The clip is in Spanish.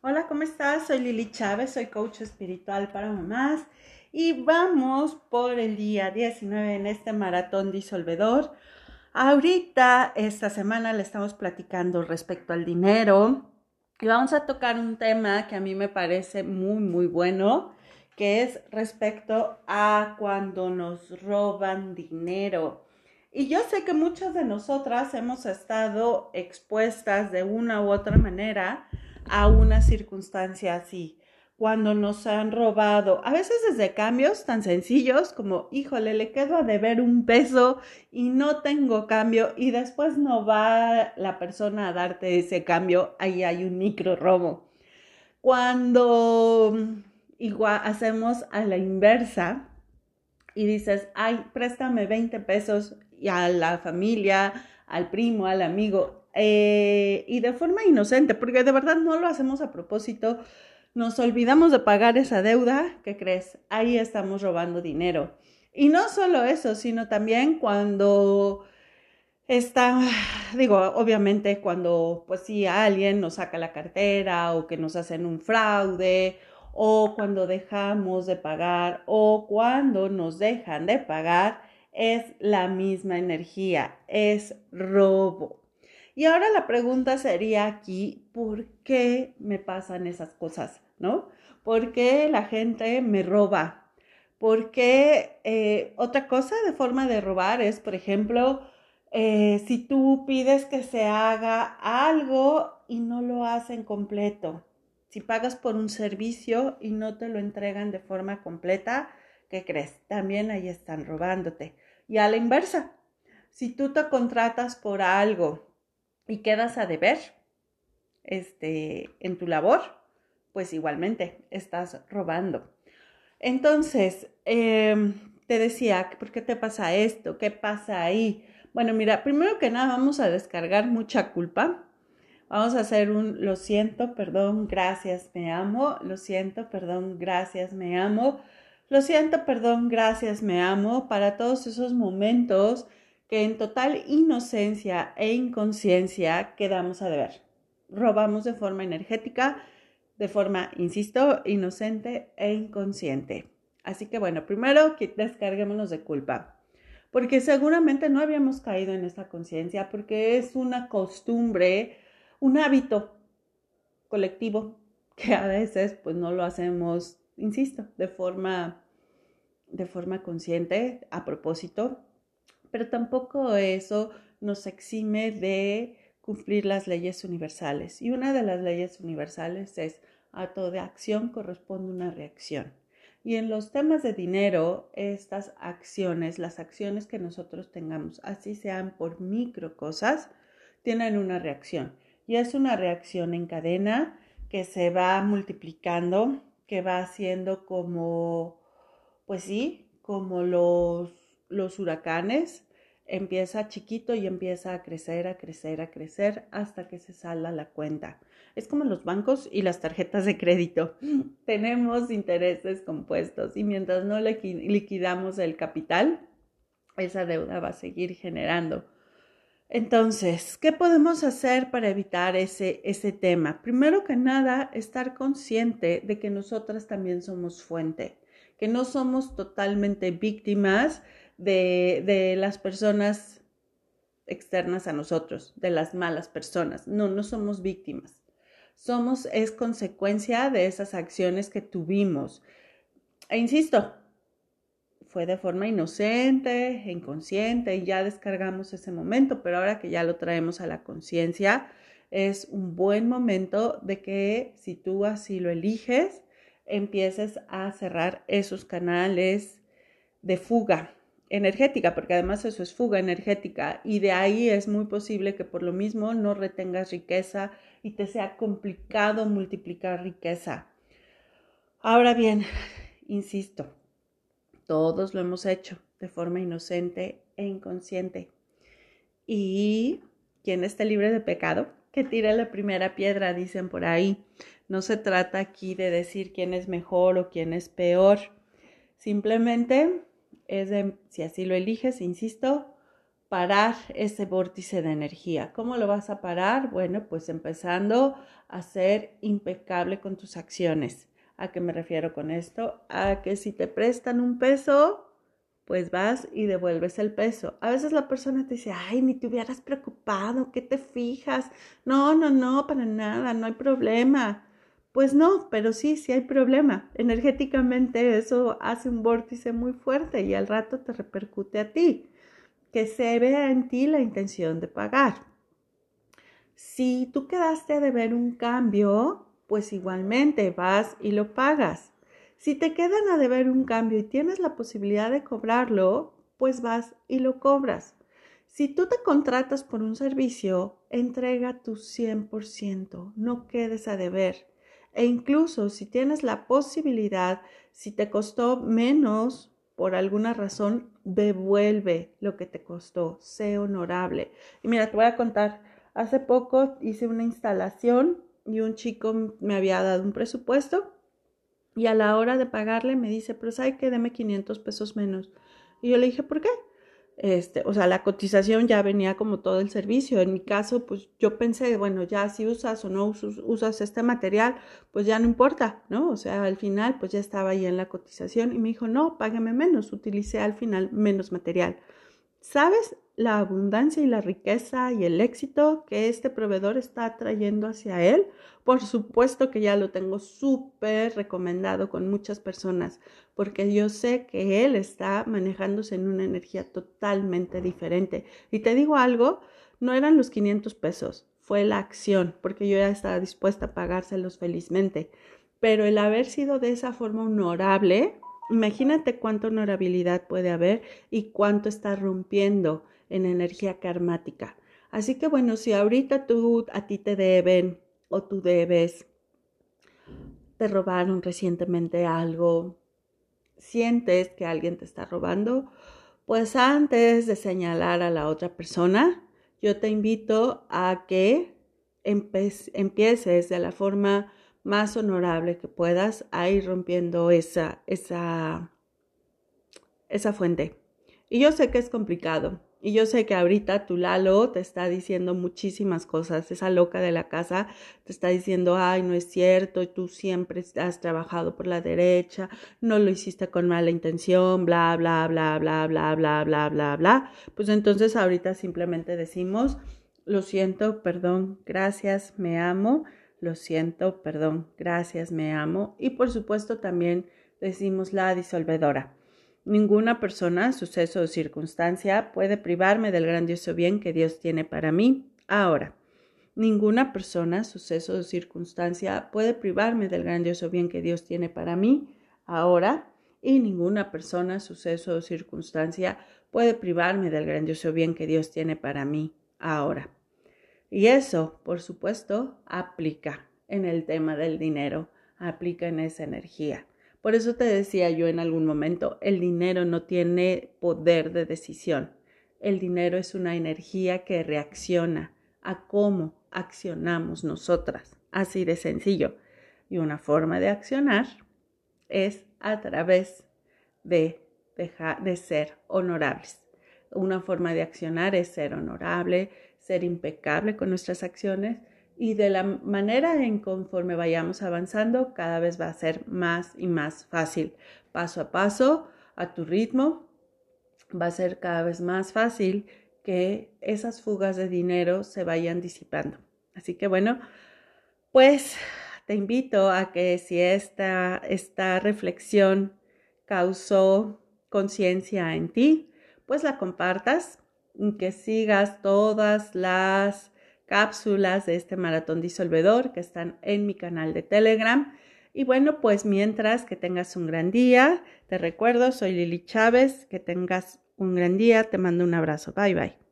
Hola, ¿cómo estás? Soy Lili Chávez, soy coach espiritual para mamás y vamos por el día 19 en este maratón disolvedor. Ahorita, esta semana, le estamos platicando respecto al dinero y vamos a tocar un tema que a mí me parece muy, muy bueno, que es respecto a cuando nos roban dinero. Y yo sé que muchas de nosotras hemos estado expuestas de una u otra manera a una circunstancia así, cuando nos han robado, a veces desde cambios tan sencillos como, híjole, le quedo a deber un peso y no tengo cambio y después no va la persona a darte ese cambio, ahí hay un micro robo. Cuando igual hacemos a la inversa y dices, ay, préstame 20 pesos y a la familia, al primo, al amigo, eh, y de forma inocente, porque de verdad no lo hacemos a propósito, nos olvidamos de pagar esa deuda, ¿qué crees? Ahí estamos robando dinero. Y no solo eso, sino también cuando está, digo, obviamente cuando pues si alguien nos saca la cartera o que nos hacen un fraude o cuando dejamos de pagar o cuando nos dejan de pagar, es la misma energía, es robo. Y ahora la pregunta sería aquí, ¿por qué me pasan esas cosas? ¿No? ¿Por qué la gente me roba? Porque eh, otra cosa de forma de robar es, por ejemplo, eh, si tú pides que se haga algo y no lo hacen completo. Si pagas por un servicio y no te lo entregan de forma completa, ¿qué crees? También ahí están robándote. Y a la inversa, si tú te contratas por algo y quedas a deber este, en tu labor, pues igualmente estás robando. Entonces, em, te decía, ¿por qué te pasa esto? ¿Qué pasa ahí? Bueno, mira, primero que nada vamos a descargar mucha culpa. Vamos a hacer un lo siento, perdón, gracias, me amo. Lo siento, perdón, gracias, me amo. Lo siento, perdón, gracias, me amo. Para todos esos momentos que en total inocencia e inconsciencia quedamos a deber. Robamos de forma energética, de forma, insisto, inocente e inconsciente. Así que bueno, primero descarguémonos de culpa, porque seguramente no habíamos caído en esta conciencia, porque es una costumbre, un hábito colectivo que a veces pues no lo hacemos, insisto, de forma, de forma consciente, a propósito, pero tampoco eso nos exime de cumplir las leyes universales. Y una de las leyes universales es a toda acción corresponde una reacción. Y en los temas de dinero, estas acciones, las acciones que nosotros tengamos, así sean por micro cosas, tienen una reacción. Y es una reacción en cadena que se va multiplicando, que va haciendo como, pues sí, como los los huracanes, empieza chiquito y empieza a crecer, a crecer, a crecer hasta que se salda la cuenta. Es como los bancos y las tarjetas de crédito. Tenemos intereses compuestos y mientras no liquidamos el capital, esa deuda va a seguir generando. Entonces, ¿qué podemos hacer para evitar ese, ese tema? Primero que nada, estar consciente de que nosotras también somos fuente, que no somos totalmente víctimas de, las personas externas a nosotros, de las malas personas. No, no somos víctimas. Somos, es consecuencia de esas acciones que tuvimos. E insisto, fue de forma inocente, inconsciente, y ya descargamos ese momento, pero ahora que ya lo traemos a la conciencia, es un buen momento de que si tú así lo eliges, empieces a cerrar esos canales de fuga, energética, porque además eso es fuga energética y de ahí es muy posible que por lo mismo no retengas riqueza y te sea complicado multiplicar riqueza. Ahora bien, insisto, todos lo hemos hecho de forma inocente e inconsciente. Y quien esté libre de pecado, que tire la primera piedra, dicen por ahí. No se trata aquí de decir quién es mejor o quién es peor. Simplemente es de, si así lo eliges, insisto, parar ese vórtice de energía. ¿Cómo lo vas a parar? Bueno, pues empezando a ser impecable con tus acciones. ¿A qué me refiero con esto? A que si te prestan un peso, pues vas y devuelves el peso. A veces la persona te dice, ay, ni te hubieras preocupado, ¿qué te fijas? No, no, no, para nada, no hay problema. Pues no, pero sí, sí hay problema. Energéticamente eso hace un vórtice muy fuerte y al rato te repercute a ti que se vea en ti la intención de pagar. Si tú quedaste a deber un cambio, pues igualmente vas y lo pagas. Si te quedan a deber un cambio y tienes la posibilidad de cobrarlo, pues vas y lo cobras. Si tú te contratas por un servicio, entrega tu 100%, no quedes a deber. E incluso si tienes la posibilidad, si te costó menos por alguna razón, devuelve lo que te costó, sé honorable. Y mira, te voy a contar, hace poco hice una instalación y un chico me había dado un presupuesto y a la hora de pagarle me dice, pero ¿sabe que Deme 500 pesos menos. Y yo le dije, ¿por qué? Este, o sea, la cotización ya venía como todo el servicio. En mi caso, pues yo pensé, bueno, ya si usas o no usas, este material, pues ya no importa, ¿no? O sea, al final, pues ya estaba ahí en la cotización y me dijo, no, págame menos, utilicé al final menos material. ¿Sabes la abundancia y la riqueza y el éxito que este proveedor está trayendo hacia él? Por supuesto que ya lo tengo súper recomendado con muchas personas, porque yo sé que él está manejándose en una energía totalmente diferente. Y te digo algo, no eran los 500 pesos, fue la acción, porque yo ya estaba dispuesta a pagárselos felizmente. Pero el haber sido de esa forma honorable, Imagínate cuánta honorabilidad puede haber y cuánto está rompiendo en energía karmática. Así que bueno, si ahorita tú a ti te deben o tú debes, te robaron recientemente algo, sientes que alguien te está robando, pues antes de señalar a la otra persona, yo te invito a que empieces de la forma más honorable que puedas a ir rompiendo esa, esa, esa fuente. Y yo sé que es complicado. Y yo sé que ahorita tu Lalo te está diciendo muchísimas cosas. Esa loca de la casa te está diciendo, ay, no es cierto, tú siempre has trabajado por la derecha, no lo hiciste con mala intención, bla, bla, bla, bla, bla, bla, bla, bla, bla. Pues entonces ahorita simplemente decimos, lo siento, perdón, gracias, me amo lo siento, perdón, gracias, me amo. Y por supuesto también decimos la disolvedora. Ninguna persona, suceso o circunstancia puede privarme del grandioso bien que Dios tiene para mí ahora. Ninguna persona, suceso o circunstancia puede privarme del grandioso bien que Dios tiene para mí ahora. Y ninguna persona, suceso o circunstancia puede privarme del grandioso bien que Dios tiene para mí ahora. Y eso, por supuesto, aplica en el tema del dinero, aplica en esa energía. Por eso te decía yo en algún momento, el dinero no tiene poder de decisión. El dinero es una energía que reacciona a cómo accionamos nosotras. Así de sencillo. Y una forma de accionar es a través de dejar de ser honorables. Una forma de accionar es ser honorable, ser impecable con nuestras acciones y de la manera en conforme vayamos avanzando, cada vez va a ser más y más fácil. Paso a paso, a tu ritmo, va a ser cada vez más fácil que esas fugas de dinero se vayan disipando. Así que bueno, pues te invito a que si esta, esta reflexión causó conciencia en ti, pues la compartas que sigas todas las cápsulas de este maratón disolvedor que están en mi canal de Telegram. Y bueno, pues mientras que tengas un gran día, te recuerdo, soy Lili Chávez, que tengas un gran día, te mando un abrazo, bye bye.